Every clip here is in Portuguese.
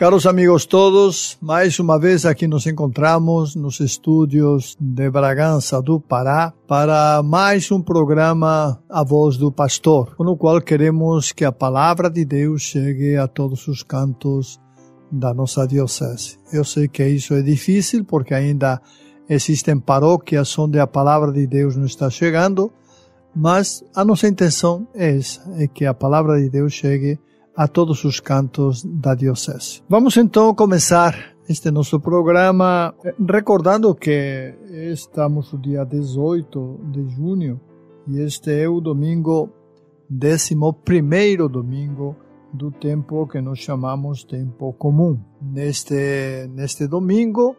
Caros amigos todos, mais uma vez aqui nos encontramos nos estúdios de Bragança do Pará para mais um programa A Voz do Pastor, com o qual queremos que a palavra de Deus chegue a todos os cantos da nossa diocese. Eu sei que isso é difícil porque ainda existem paróquias onde a palavra de Deus não está chegando, mas a nossa intenção é essa, é que a palavra de Deus chegue a todos os cantos da diocese. Vamos então começar este nosso programa eh, recordando que estamos no dia 18 de junho e este é o domingo, décimo primeiro domingo do tempo que nós chamamos tempo comum. Neste, neste domingo,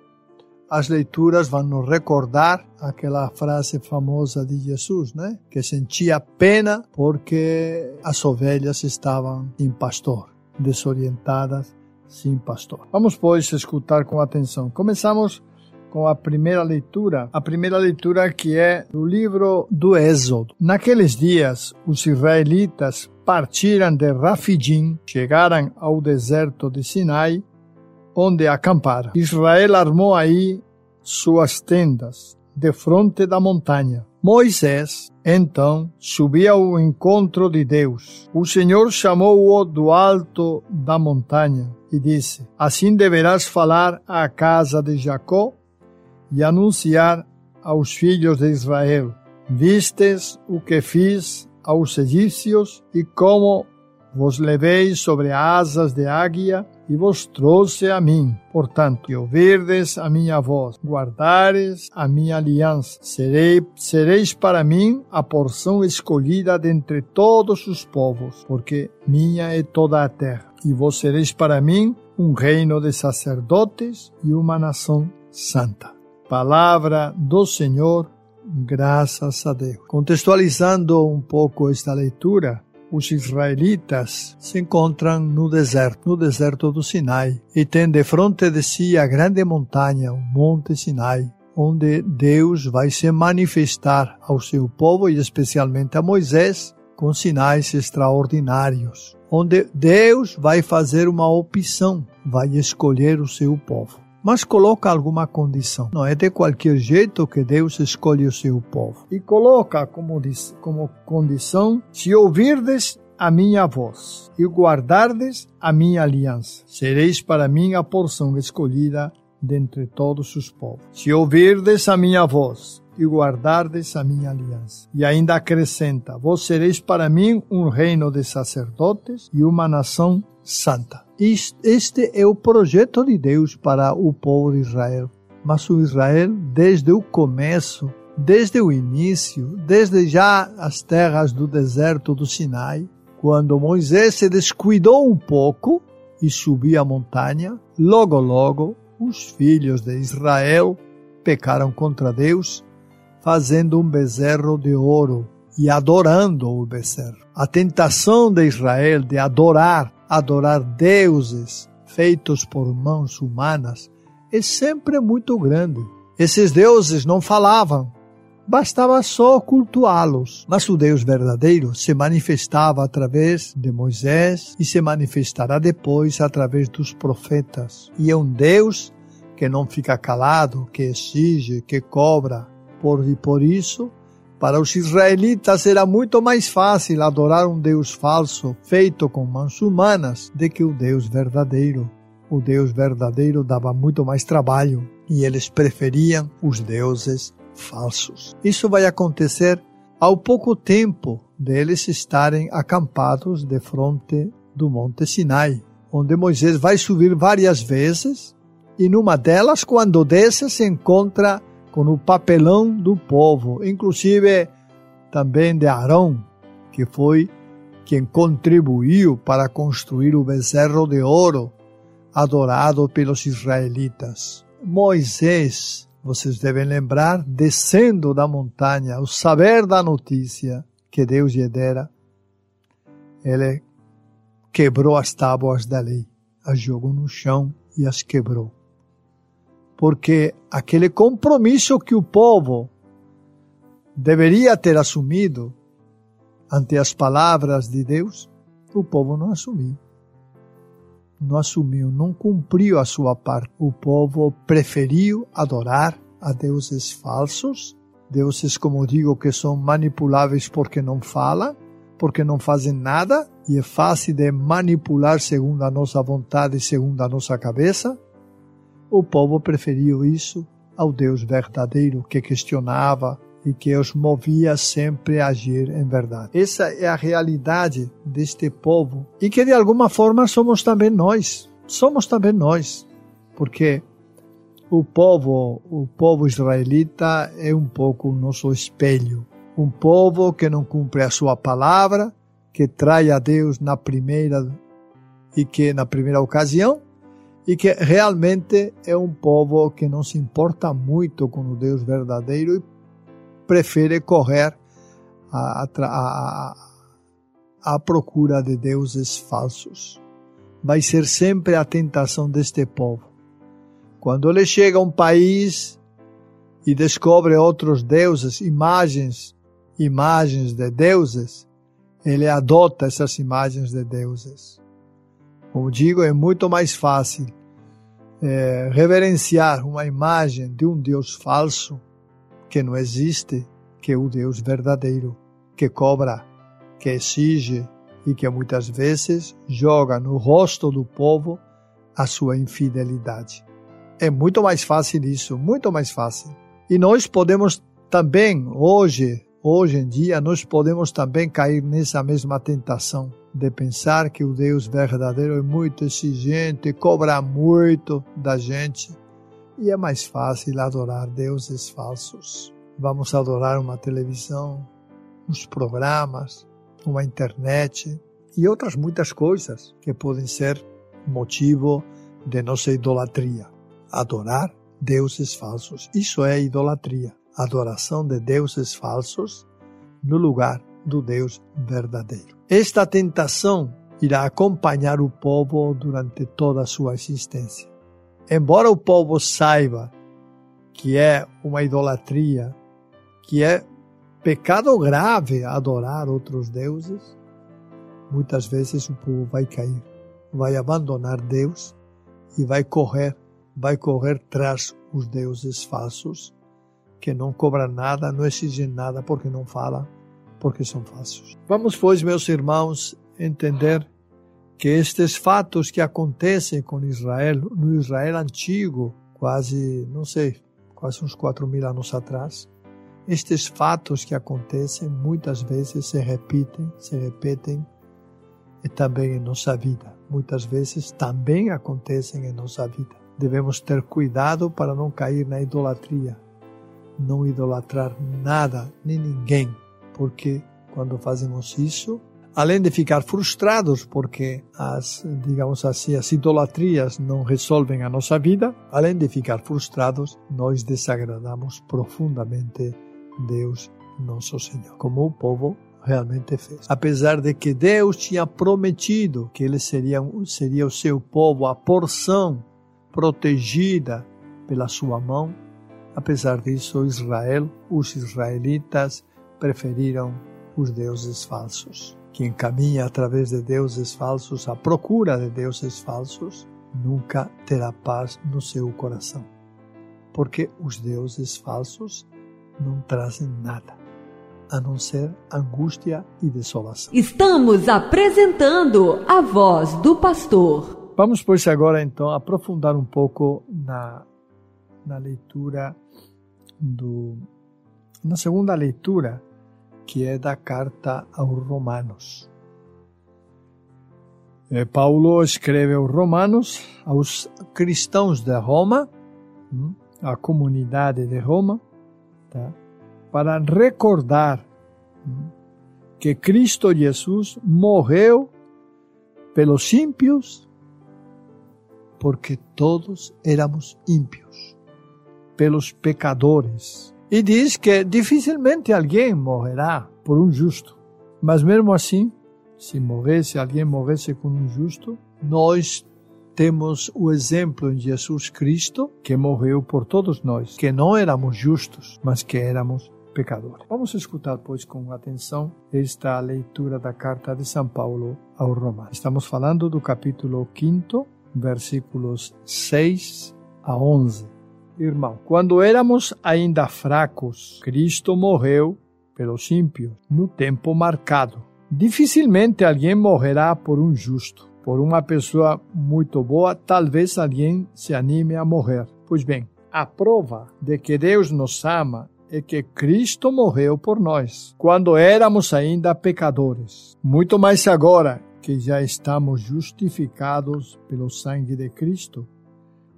as leituras vão nos recordar aquela frase famosa de Jesus, né? Que sentia pena porque as ovelhas estavam sem pastor, desorientadas, sem pastor. Vamos, pois, escutar com atenção. Começamos com a primeira leitura, a primeira leitura que é do livro do Êxodo. Naqueles dias, os israelitas partiram de Rafidim, chegaram ao deserto de Sinai, onde acamparam. Israel armou aí suas tendas, de fronte da montanha. Moisés, então, subiu ao encontro de Deus. O Senhor chamou-o do alto da montanha e disse: Assim deverás falar à casa de Jacó e anunciar aos filhos de Israel: Vistes o que fiz aos egípcios e como vos levei sobre asas de águia e vos trouxe a mim. Portanto, que ouvirdes a minha voz, guardares a minha aliança, serei, sereis para mim a porção escolhida dentre todos os povos, porque minha é toda a terra. E vos sereis para mim um reino de sacerdotes e uma nação santa. Palavra do Senhor, graças a Deus. Contextualizando um pouco esta leitura, os israelitas se encontram no deserto, no deserto do Sinai, e têm de frente de si a grande montanha, o Monte Sinai, onde Deus vai se manifestar ao seu povo e especialmente a Moisés com sinais extraordinários, onde Deus vai fazer uma opção, vai escolher o seu povo mas coloca alguma condição. Não é de qualquer jeito que Deus escolhe o seu povo. E coloca como, diz, como condição: se ouvirdes a minha voz e guardardes a minha aliança, sereis para mim a porção escolhida dentre todos os povos. Se ouvirdes a minha voz e guardardes a minha aliança. E ainda acrescenta: Vós sereis para mim um reino de sacerdotes e uma nação santa. Este é o projeto de Deus para o povo de Israel. Mas o Israel, desde o começo, desde o início, desde já as terras do deserto do Sinai, quando Moisés se descuidou um pouco e subiu a montanha, logo logo os filhos de Israel pecaram contra Deus, fazendo um bezerro de ouro e adorando o bezerro. A tentação de Israel de adorar adorar deuses feitos por mãos humanas é sempre muito grande. Esses deuses não falavam, bastava só cultuá-los. Mas o Deus verdadeiro se manifestava através de Moisés e se manifestará depois através dos profetas. E é um Deus que não fica calado, que exige, que cobra. Por, e por isso, para os israelitas era muito mais fácil adorar um Deus falso, feito com mãos humanas, do que o Deus verdadeiro. O Deus verdadeiro dava muito mais trabalho e eles preferiam os deuses falsos. Isso vai acontecer ao pouco tempo deles estarem acampados de frente do Monte Sinai, onde Moisés vai subir várias vezes E numa delas, quando desce, se encontra com o papelão do povo, inclusive também de Arão, que foi quem contribuiu para construir o bezerro de ouro adorado pelos israelitas. Moisés, vocês devem lembrar, descendo da montanha, o saber da notícia que Deus lhe dera, ele quebrou as tábuas da lei, as jogou no chão e as quebrou. Porque aquele compromisso que o povo deveria ter assumido ante as palavras de Deus, o povo não assumiu. Não assumiu, não cumpriu a sua parte. O povo preferiu adorar a deuses falsos, deuses, como digo, que são manipuláveis porque não falam, porque não fazem nada, e é fácil de manipular segundo a nossa vontade, segundo a nossa cabeça. O povo preferiu isso ao Deus verdadeiro que questionava, e que os movia sempre a agir em verdade. Essa é a realidade deste povo e que de alguma forma somos também nós. Somos também nós, porque o povo, o povo israelita é um pouco o nosso espelho. Um povo que não cumpre a sua palavra, que trai a Deus na primeira e que na primeira ocasião e que realmente é um povo que não se importa muito com o Deus verdadeiro e prefere correr à, procura de deuses falsos. Vai ser sempre a tentação deste povo. Quando ele chega a um país e descobre outros deuses, imagens, imagens de deuses, ele adota essas imagens de deuses. Como digo, é muito mais fácil é, reverenciar uma imagem de um Deus falso que não existe, que é o Deus verdadeiro, que cobra, que exige e que muitas vezes joga no rosto do povo a sua infidelidade. É muito mais fácil isso, muito mais fácil. E nós podemos também, hoje, hoje em dia, nós podemos também cair nessa mesma tentação de pensar que o Deus verdadeiro é muito exigente, cobra muito da gente e é mais fácil adorar deuses falsos. Vamos adorar uma televisão, uns programas, uma internet e outras muitas coisas que podem ser motivo de nossa idolatria. Adorar deuses falsos. Isso é idolatria. Adoração de deuses falsos no lugar do Deus verdadeiro. Esta tentação irá acompanhar o povo durante toda a sua existência embora o povo saiba que é uma idolatria, que é pecado grave adorar outros deuses, muitas vezes o povo vai cair, vai abandonar Deus e vai correr, vai correr tras os deuses falsos, que não cobram nada, não exigem nada porque não falam, porque são falsos. Vamos, pois, meus irmãos, entender que estes fatos que acontecem com Israel, no Israel antigo, quase, não sei, quase uns 4 mil anos atrás, estes fatos que acontecem muitas vezes se repetem, se repetem e também em nossa vida. Muitas vezes também acontecem em nossa vida. Devemos ter cuidado para não cair na idolatria, não idolatrar nada nem ninguém, porque quando fazemos isso, além de ficar frustrados porque as, digamos assim, as idolatrias não resolvem a nossa vida, além de ficar frustrados, nós desagradamos profundamente Deus, nosso Senhor, como o povo realmente fez. Apesar de que Deus tinha prometido que ele seria, seria o seu povo, a porção protegida pela sua mão, apesar disso, Israel, os israelitas preferiram os deuses falsos. Quem caminha através de deuses falsos, à procura de deuses falsos, nunca terá paz no seu coração. Porque os deuses falsos não trazem nada, a não ser angústia e desolação. Estamos apresentando a voz do pastor. Vamos, pois, agora então aprofundar um pouco na, na leitura do. Na segunda leitura que é da carta aos Romanos. Eh, Paulo escreve aos Romanos, aos cristãos de Roma, hum, a comunidade de Roma, tá? para recordar hum, que Cristo Jesus morreu pelos ímpios, porque todos éramos ímpios, pelos pecadores. E diz que dificilmente alguém morrerá por um justo. Mas mesmo assim, se morresse, alguém morresse com um justo, nós temos o exemplo em Jesus Cristo, que morreu por todos nós, que não éramos justos, mas que éramos pecadores. Vamos escutar, pois, com atenção esta leitura da carta de São Paulo ao Romanos. Estamos falando do capítulo 5, versículos 6 a 11. Irmão, quando éramos ainda fracos, Cristo morreu pelos ímpios no tempo marcado. Dificilmente alguém morrerá por um justo. Por uma pessoa muito boa, talvez alguém se anime a morrer. Pois bem, a prova de que Deus nos ama é que Cristo morreu por nós, quando éramos ainda pecadores. Muito mais agora que já estamos justificados pelo sangue de Cristo,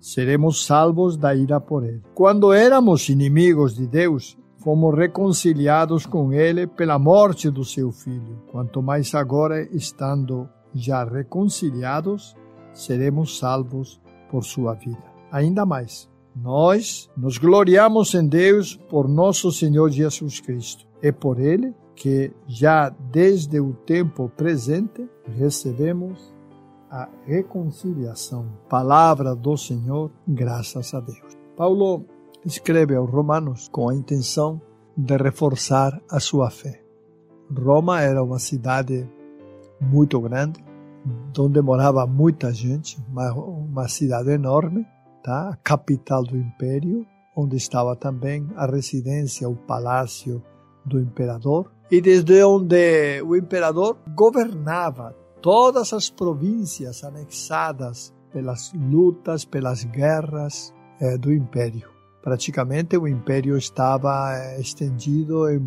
seremos salvos da ira por ele. Quando éramos inimigos de Deus, fomos reconciliados com ele pela morte do seu filho. Quanto mais agora, estando já reconciliados, seremos salvos por sua vida. Ainda mais, nós nos gloriamos em Deus por nosso Senhor Jesus Cristo. É por Ele que, já desde o tempo presente, recebemos a reconciliação. Palavra do Senhor, graças a Deus. Paulo escreve aos Romanos com a intenção de reforçar a sua fé. Roma era uma cidade muito grande, onde morava muita gente, uma, uma cidade enorme, tá? a capital do império, onde estava também a residência, o palácio do imperador, e desde onde o imperador governava todas as províncias anexadas pelas lutas, pelas guerras eh, do império. Praticamente o império estava eh, estendido em,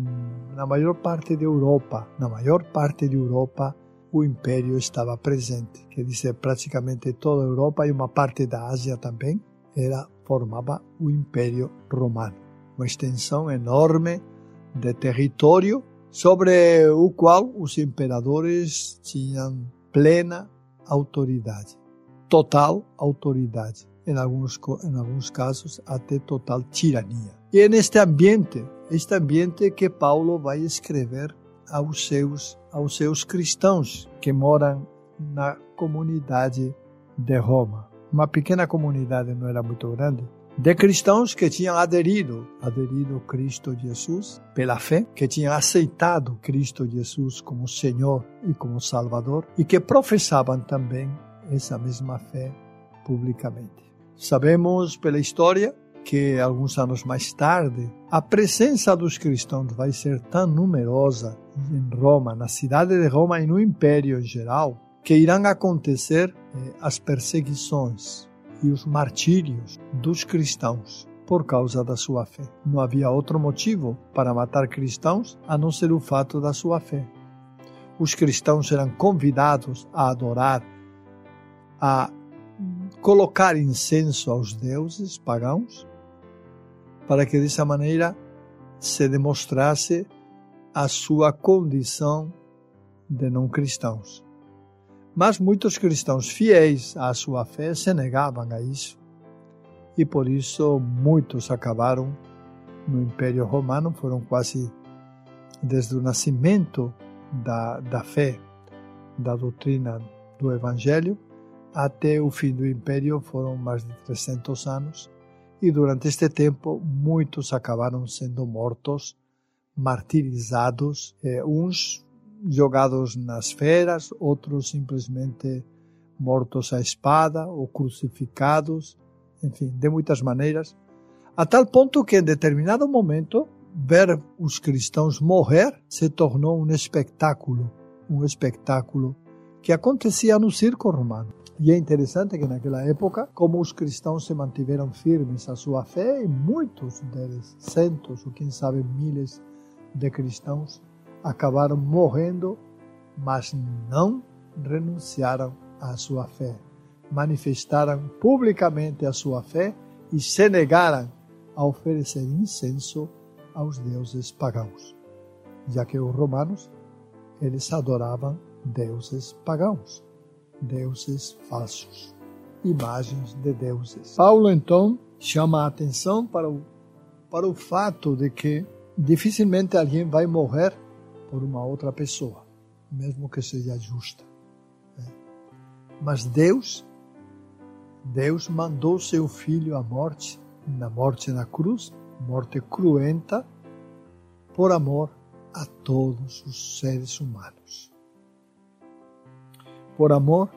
na maior parte da Europa. Na maior parte da Europa, o império estava presente, quer dizer, praticamente toda a Europa e uma parte da Ásia também era formava o Império Romano, uma extensão enorme de território sobre o qual os imperadores tinham plena autoridade, total autoridade, em alguns, em alguns casos até total tirania. E é neste ambiente, este ambiente que Paulo vai escrever aos seus, aos seus cristãos que moram na comunidade de Roma. Uma pequena comunidade não era muito grande, de cristãos que tinham aderido, aderido Cristo Jesus pela fé, que tinham aceitado Cristo Jesus como Senhor e como Salvador e que professavam também essa mesma fé publicamente. Sabemos pela história que alguns anos mais tarde, a presença dos cristãos vai ser tão numerosa em Roma, na cidade de Roma e no Império em geral, que irão acontecer eh, as perseguições e os martírios dos cristãos por causa da sua fé. Não havia outro motivo para matar cristãos a não ser o fato da sua fé. Os cristãos eram convidados a adorar, a colocar incenso aos deuses pagãos, para que dessa maneira se demonstrasse a sua condição de não cristãos. Mas muitos cristãos fiéis à sua fé se negavam a isso. E por isso muitos acabaram no Império Romano, foram quase desde o nascimento da, da fé, da doutrina do Evangelho, até o fim do Império foram mais de 300 anos. E durante este tempo, muitos acabaram sendo mortos, martirizados, eh, uns jogados nas feras, outros simplesmente mortos à espada ou crucificados, enfim, de muitas maneiras, a tal ponto que em determinado momento ver os cristãos morrer se tornou um espetáculo, um espetáculo que acontecia no circo romano. E é interessante que naquela época, como os cristãos se mantiveram firmes à sua fé, e muitos deles, centos ou quem sabe miles de cristãos, acabaram morrendo, mas não renunciaram a sua fé, manifestaram publicamente a sua fé e se negaram a oferecer incenso aos deuses pagãos, já que os romanos eles adoravam deuses pagãos, deuses falsos, imagens de deuses. Paulo então chama a atenção para o, para o fato de que dificilmente alguém vai morrer por uma outra pessoa, mesmo que seja justa. Né? Mas Deus, Deus mandou seu filho à morte, na morte na cruz, morte cruenta, por amor a todos os seres humanos. Por amor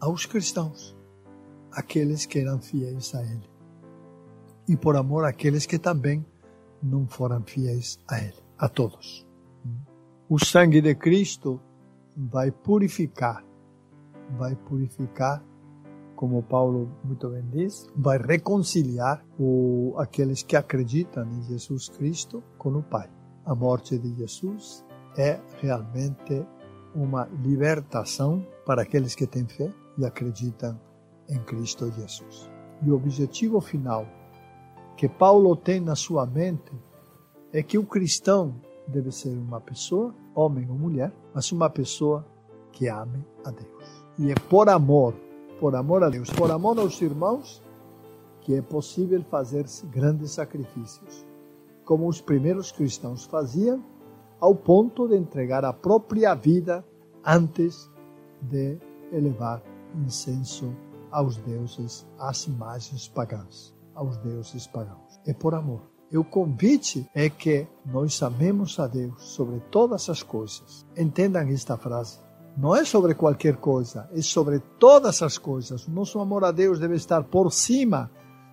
aos cristãos, aqueles que eram fiéis a Ele. E por amor àqueles que também não foram fiéis a Ele, a todos. O sangue de Cristo vai purificar, vai purificar, como Paulo muito bem diz, vai reconciliar o, aqueles que acreditam em Jesus Cristo com o Pai. A morte de Jesus é realmente uma libertação para aqueles que têm fé e acreditam em Cristo Jesus. E o objetivo final que Paulo tem na sua mente é que o cristão deve ser uma pessoa, homem ou mulher, mas uma pessoa que ame a Deus. E é por amor, por amor a Deus, por amor aos irmãos, que é possível fazer grandes sacrifícios, como os primeiros cristãos faziam, ao ponto de entregar a própria vida antes de elevar incenso aos deuses, às imagens pagãs, aos deuses pagãos. É por amor. E o convite é que nós amemos a Deus sobre todas as coisas. Entendam esta frase. Não é sobre qualquer coisa, é sobre todas as coisas. O nosso amor a Deus deve estar por cima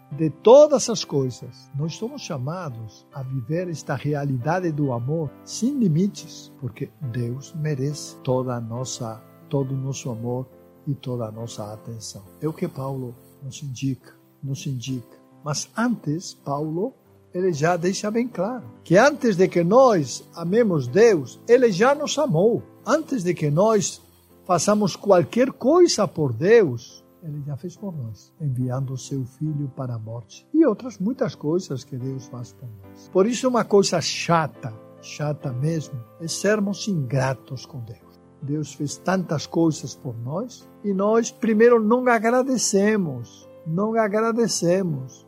de todas as coisas. Nós somos chamados a viver esta realidade do amor sem limites, porque Deus merece toda a nossa, todo o nosso amor e toda a nossa atenção. É o que Paulo nos indica, nos indica. Mas antes, Paulo ele já deixa bem claro que antes de que nós amemos Deus, ele já nos amou. Antes de que nós façamos qualquer coisa por Deus, ele já fez por nós, enviando o seu filho para a morte. E outras muitas coisas que Deus faz por nós. Por isso, uma coisa chata, chata mesmo, é sermos ingratos com Deus. Deus fez tantas coisas por nós e nós, primeiro, não agradecemos. Não agradecemos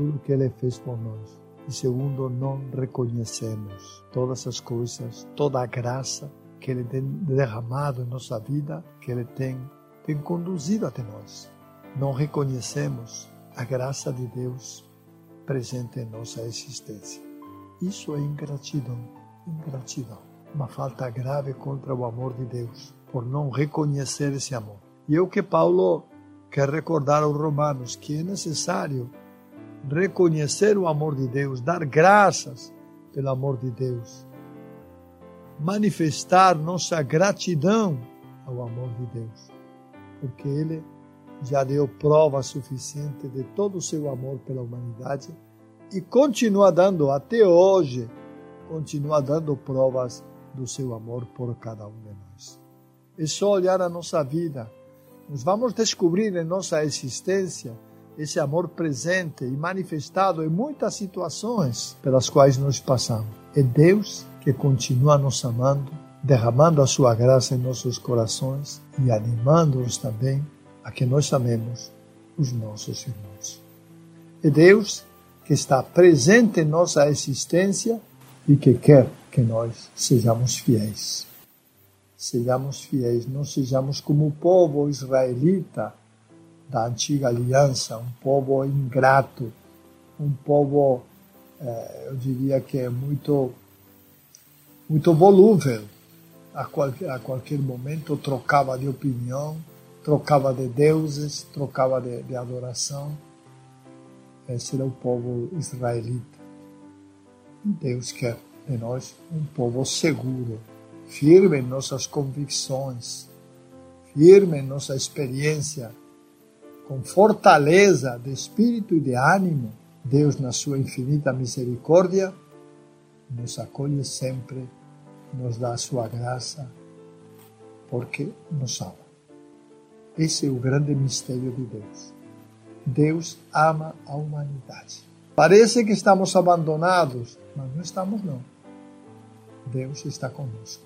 tudo que Ele fez por nós. E segundo, não reconhecemos todas as coisas, toda a graça que Ele tem derramado em nossa vida, que Ele tem, tem conduzido até nós. Não reconhecemos a graça de Deus presente em nossa existência. Isso é ingratidão, ingratidão. Uma falta grave contra o amor de Deus, por não reconhecer esse amor. E é o que Paulo quer recordar aos romanos, que é necessário reconhecer o amor de Deus, dar graças pelo amor de Deus, manifestar nossa gratidão ao amor de Deus, porque Ele já deu prova suficiente de todo o seu amor pela humanidade e continua dando até hoje, continua dando provas do seu amor por cada um de nós. É só olhar a nossa vida, nós vamos descobrir em nossa existência esse amor presente e manifestado em muitas situações pelas quais nós passamos. É Deus que continua nos amando, derramando a sua graça em nossos corações e animando-nos também a que nós amemos os nossos irmãos. É Deus que está presente em nossa existência e que quer que nós sejamos fiéis. Sejamos fiéis, não sejamos como o povo israelita da antiga aliança, um povo ingrato, um povo, eh, eu diria que é muito, muito volúvel. A qualquer, a qualquer momento trocava de opinião, trocava de deuses, trocava de, de adoração. Esse era o povo israelita. E Deus quer de nós um povo seguro, firme em nossas convicções, firme em nossa experiência com fortaleza de espírito e de ânimo, Deus, na sua infinita misericórdia, nos acolhe sempre, nos dá a sua graça, porque nos ama. Esse é o grande mistério de Deus. Deus ama a humanidade. Parece que estamos abandonados, mas não estamos não. Deus está conosco.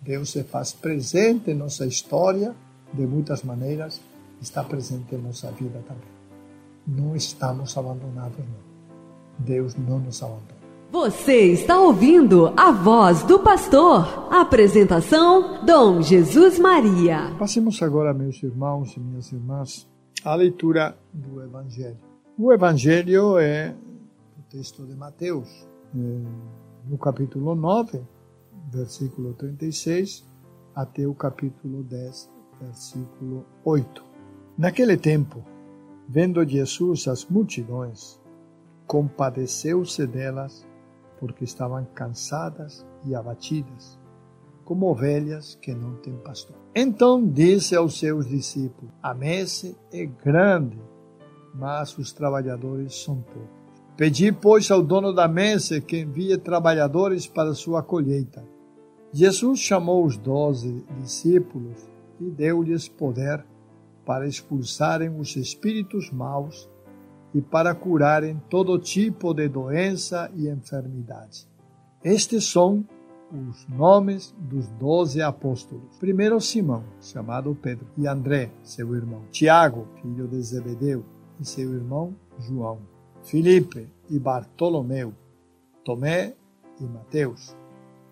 Deus se faz presente em nossa história de muitas maneiras, está presente em nossa vida também. Não estamos abandonados não. Deus não nos abandona. Você está ouvindo a voz do pastor. Apresentação: Dom Jesus Maria. Passemos agora, meus irmãos e minhas irmãs, à leitura do Evangelho. O Evangelho é o texto de Mateus, eh, no capítulo 9, versículo 36, até o capítulo 10, versículo 8. Naquele tempo, vendo Jesus as multidões, compadeceu-se delas, porque estavam cansadas e abatidas, como ovelhas que não têm pastor. Então disse aos seus discípulos: A messe é grande, mas os trabalhadores são poucos. Pedi, pois, ao dono da messe que envie trabalhadores para sua colheita. Jesus chamou os doze discípulos e deu-lhes poder para expulsarem os espíritos maus e para curarem todo tipo de doença e enfermidade. Estes são os nomes dos doze apóstolos. Primeiro Simão, chamado Pedro, e André, seu irmão. Tiago, filho de Zebedeu, e seu irmão João. Filipe e Bartolomeu. Tomé e Mateus,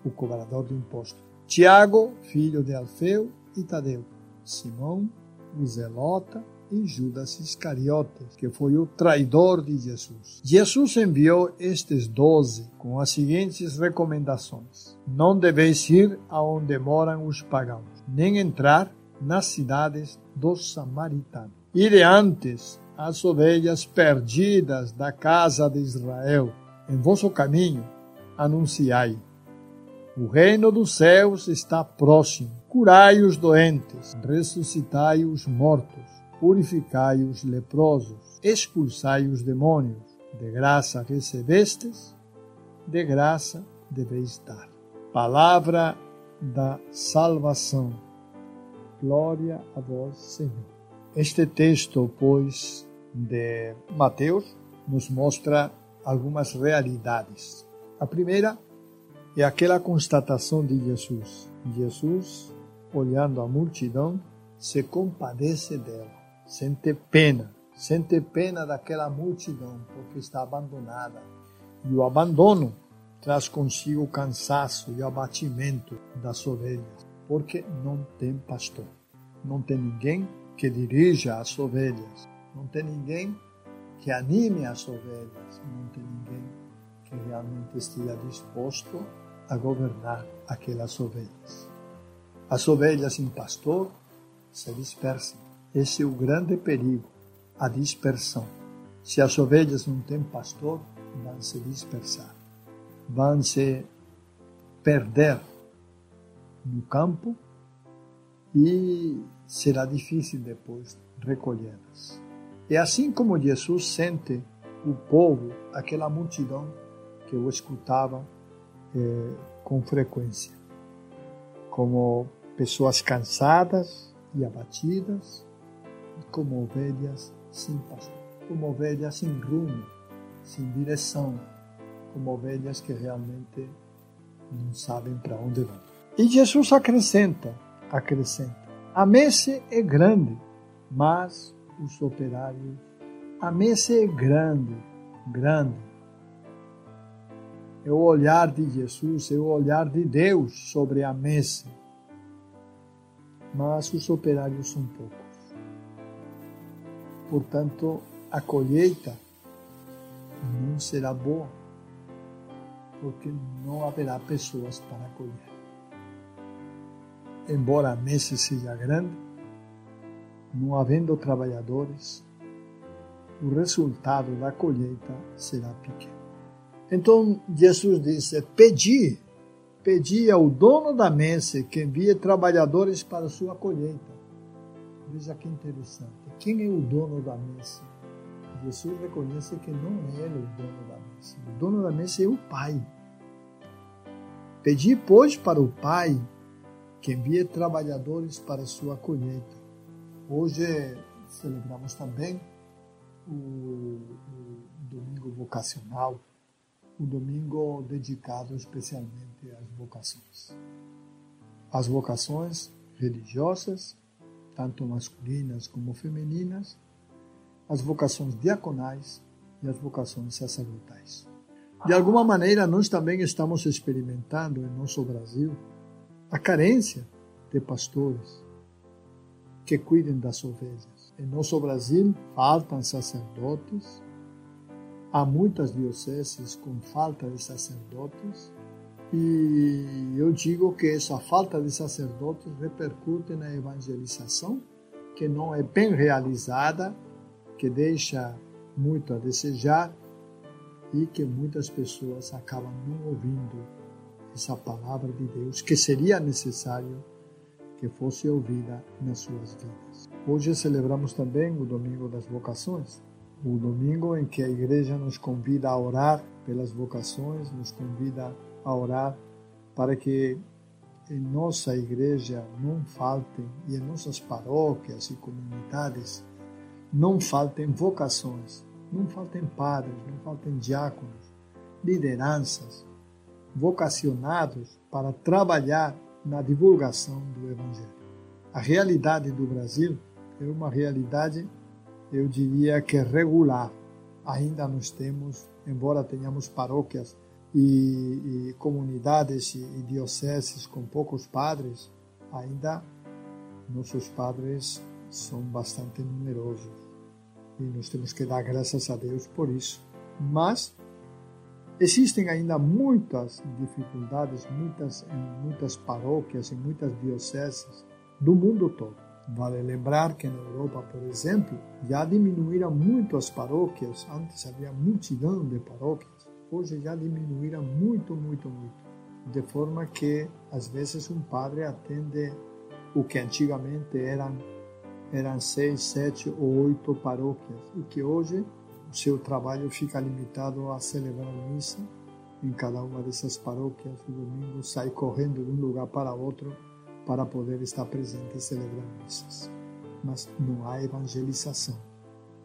o cobrador de imposto. Tiago, filho de Alfeu e Tadeu. Simão, o zelota e Judas Iscariotes, que foi o traidor de Jesus. Jesus enviou estes doze com as seguintes recomendações: Não deveis ir aonde moram os pagãos, nem entrar nas cidades dos samaritanos. Ide antes as ovelhas perdidas da casa de Israel. Em vosso caminho anunciai. O reino dos céus está próximo. Curai os doentes, ressuscitai os mortos, purificai os leprosos, expulsai os demônios. De graça recebestes, de graça deveis dar. Palavra da salvação. Glória a vós, Senhor. Este texto, pois, de Mateus, nos mostra algumas realidades. A primeira é aquela constatação de Jesus. Jesus, olhando a multidão, se compadece dela sente pena, sente pena daquela multidão porque está abandonada. E o abandono traz consigo o cansaço e o abatimento das ovelhas, porque não tem pastor, não tem ninguém que dirija as ovelhas, não tem ninguém que anime as ovelhas, não tem ninguém que realmente esteja disposto a governar aquelas ovelhas. As ovelhas sem pastor se dispersam esse é o grande perigo, a dispersão. Se as ovelhas não têm pastor, vão se dispersar, vão se perder no campo e será difícil depois recolhê-las. É assim como Jesus sente o povo, aquela multidão que o escutava eh, com frequência, como pessoas cansadas e abatidas, como ovelhas sem pastor, como ovelhas sem rumo, sem direção, como ovelhas que realmente não sabem para onde vão. E Jesus acrescenta, acrescenta, a messe é grande, mas os operários, a messe é grande, grande. É o olhar de Jesus, é o olhar de Deus sobre a messe. Mas os operários são poucos. Portanto, a colheita não será boa, porque não haverá pessoas para colher. Embora a mesa seja grande, não havendo trabalhadores, o resultado da colheita será pequeno. Então Jesus disse: Pedi, pedi ao dono da mesa que envie trabalhadores para sua colheita. Veja que interessante. Quem é o dono da mesa? Jesus reconhece que não é ele o dono da mesa. O dono da mesa é o Pai. Pedi, pois, para o Pai que envie trabalhadores para sua colheita. Hoje celebramos também o, o domingo vocacional, o domingo dedicado especialmente às vocações. As vocações religiosas, tanto masculinas como femininas, as vocações diaconais e as vocações sacerdotais. De alguma maneira, nós também estamos experimentando em nosso Brasil a carência de pastores que cuidem das ovelhas. Em nosso Brasil, faltam sacerdotes, há muitas dioceses com falta de sacerdotes, e eu digo que essa falta de sacerdotes repercute na evangelização, que não é bem realizada, que deixa muito a desejar e que muitas pessoas acabam não ouvindo essa palavra de Deus, que seria necessário que fosse ouvida nas suas vidas. Hoje celebramos também o Domingo das Vocações, o domingo em que a igreja nos convida a orar pelas vocações, nos convida a orar para que em nossa igreja não faltem, e em nossas paróquias e comunidades, não faltem vocações, não faltem padres, não faltem diáconos, lideranças, vocacionados para trabalhar na divulgação do Evangelho. A realidade do Brasil é uma realidade, eu diria que regular. Ainda nós temos, embora tenhamos paróquias e, e comunidades e, e dioceses com poucos padres, ainda nossos padres são bastante numerosos e nós temos que dar graças a Deus por isso. Mas existem ainda muitas dificuldades, muitas em muitas paróquias, em muitas dioceses do mundo todo. Vale lembrar que na Europa, por exemplo, já diminuíram muito as paróquias. Antes havia multidão de paróquias hoje já diminuíram muito, muito, muito. De forma que, às vezes, um padre atende o que antigamente eram, eram seis, sete ou oito paróquias, e que hoje o seu trabalho fica limitado a celebrar missa em cada uma dessas paróquias. O domingo sai correndo de um lugar para outro para poder estar presente e celebrar missas. Mas não há evangelização,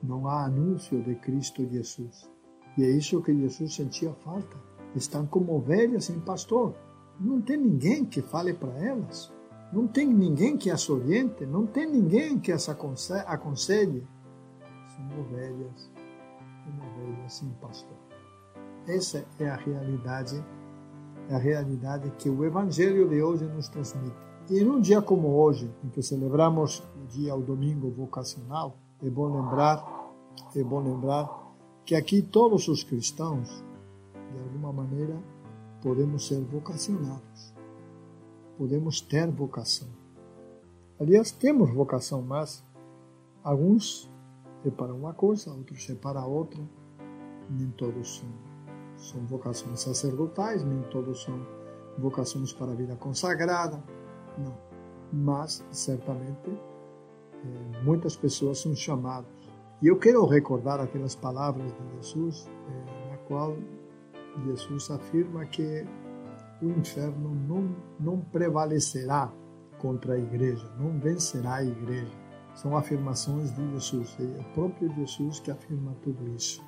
não há anúncio de Cristo Jesus e é isso que Jesus sentia falta. Estão como ovelhas sem pastor. Não tem ninguém que fale para elas. Não tem ninguém que as oriente. Não tem ninguém que as aconselhe. São ovelhas, como ovelhas sem pastor. Essa é a realidade, é a realidade que o Evangelho de hoje nos transmite. E num dia como hoje, em que celebramos o dia, o domingo vocacional, é bom lembrar, é bom lembrar que aqui todos os cristãos, de alguma maneira, podemos ser vocacionados, podemos ter vocação. Aliás, temos vocação, mas alguns é para uma coisa, outros é para outra. Nem todos são, são vocações sacerdotais, nem todos são vocações para a vida consagrada, não. Mas, certamente, é, muitas pessoas são chamadas e eu quero recordar aquelas palavras de Jesus, eh, na qual Jesus afirma que o inferno não, não prevalecerá contra a igreja, não vencerá a igreja. São afirmações de Jesus, é o próprio Jesus que afirma tudo isso.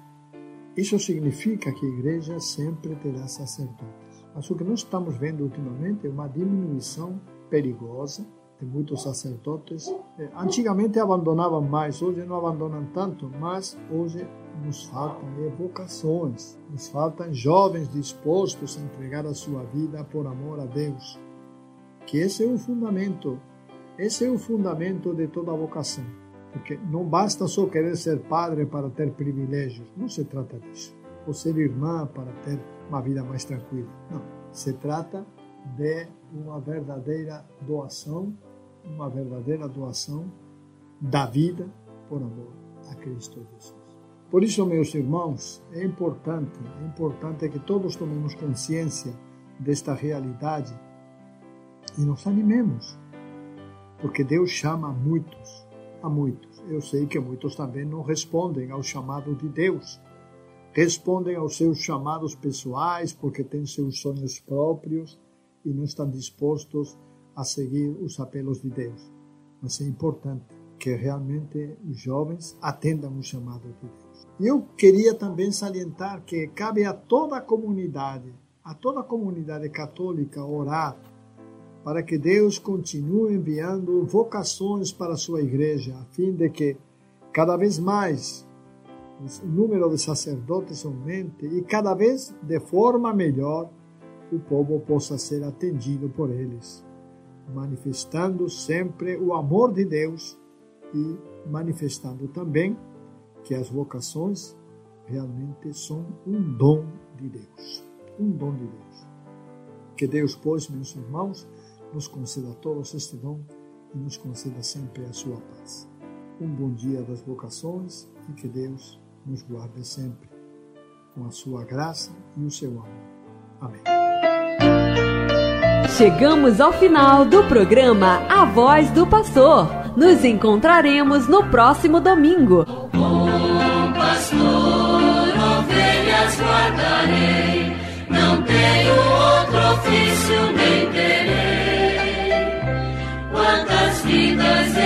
Isso significa que a igreja sempre terá sacerdotes. Mas o que nós estamos vendo ultimamente é uma diminuição perigosa de muitos sacerdotes. Eh, antigamente abandonavam mais, hoje não abandonam tanto, mas hoje nos faltam vocações, nos faltam jovens dispostos a entregar a sua vida por amor a Deus. Que esse é o fundamento, esse é o fundamento de toda vocação. Porque não basta só querer ser padre para ter privilégios, não se trata disso. Ou ser irmã para ter uma vida mais tranquila. Não, se trata de uma verdadeira doação uma verdadeira doação da vida por amor a Cristo Jesus. Por isso, meus irmãos, é importante, é importante que todos tomemos consciência desta realidade e nos animemos, porque Deus chama a muitos, a muitos. Eu sei que muitos também não respondem ao chamado de Deus, respondem aos seus chamados pessoais porque têm seus sonhos próprios e não estão dispostos a seguir os apelos de Deus. Mas é importante que realmente os jovens atendam o chamado de Deus. Eu queria também salientar que cabe a toda a comunidade, a toda a comunidade católica orar para que Deus continue enviando vocações para a sua igreja, a fim de que cada vez mais o número de sacerdotes aumente e cada vez de forma melhor o povo possa ser atendido por eles, manifestando sempre o amor de Deus e manifestando também que as vocações realmente são um dom de Deus. Um dom de Deus. Que Deus, pois, meus irmãos, nos conceda a todos este dom e nos conceda sempre a sua paz. Um bom dia das vocações e que Deus nos guarde sempre com a sua graça e o seu amor. Amém. Chegamos ao final do programa A Voz do Pastor. Nos encontraremos no próximo domingo. Bom pastor, ovelhas guardarei, não tenho outro ofício nem terei. Quantas vidas